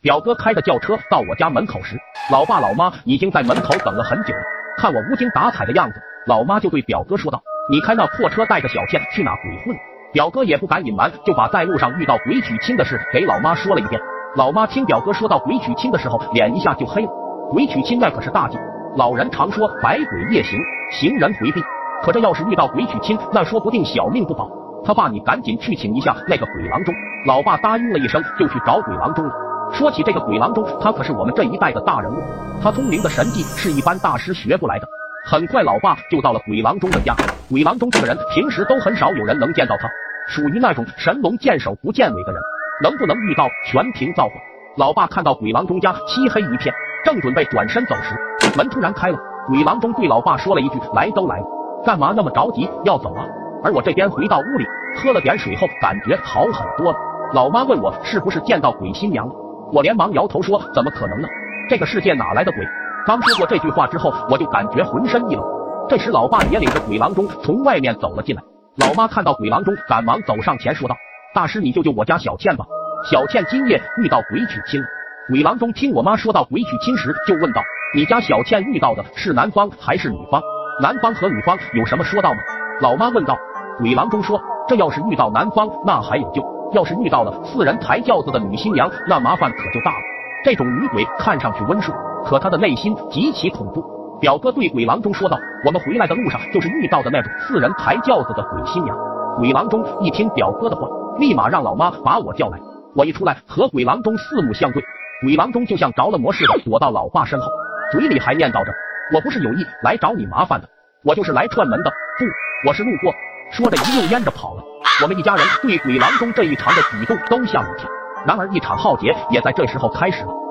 表哥开着轿车到我家门口时，老爸老妈已经在门口等了很久了。看我无精打采的样子，老妈就对表哥说道：“你开那破车带着小倩去哪鬼混？”表哥也不敢隐瞒，就把在路上遇到鬼娶亲的事给老妈说了一遍。老妈听表哥说到鬼娶亲的时候，脸一下就黑了。鬼娶亲那可是大忌，老人常说百鬼夜行，行人回避。可这要是遇到鬼娶亲，那说不定小命不保。他爸，你赶紧去请一下那个鬼郎中。老爸答应了一声，就去找鬼郎中了。说起这个鬼郎中，他可是我们这一代的大人物。他通灵的神技是一般大师学不来的。很快，老爸就到了鬼郎中的家。鬼郎中这个人平时都很少有人能见到他，属于那种神龙见首不见尾的人。能不能遇到，全凭造化。老爸看到鬼郎中家漆黑一片，正准备转身走时，门突然开了。鬼郎中对老爸说了一句：“来都来了，干嘛那么着急要走啊？”而我这边回到屋里，喝了点水后，感觉好很多了。老妈问我是不是见到鬼新娘了。我连忙摇头说：“怎么可能呢？这个世界哪来的鬼？”刚说过这句话之后，我就感觉浑身一冷。这时，老爸也领着鬼郎中从外面走了进来。老妈看到鬼郎中，赶忙走上前说道：“大师，你救救我家小倩吧！小倩今夜遇到鬼娶亲了。”鬼郎中听我妈说到鬼娶亲时，就问道：“你家小倩遇到的是男方还是女方？男方和女方有什么说道吗？”老妈问道。鬼郎中说：“这要是遇到男方，那还有救。”要是遇到了四人抬轿子的女新娘，那麻烦可就大了。这种女鬼看上去温顺，可她的内心极其恐怖。表哥对鬼郎中说道：“我们回来的路上就是遇到的那种四人抬轿子的鬼新娘。”鬼郎中一听表哥的话，立马让老妈把我叫来。我一出来和鬼郎中四目相对，鬼郎中就像着了魔似的躲到老爸身后，嘴里还念叨着：“我不是有意来找你麻烦的，我就是来串门的。不，我是路过。”说着一溜烟着跑了。我们一家人对鬼郎中这一场的举动都吓了一跳。然而，一场浩劫也在这时候开始了。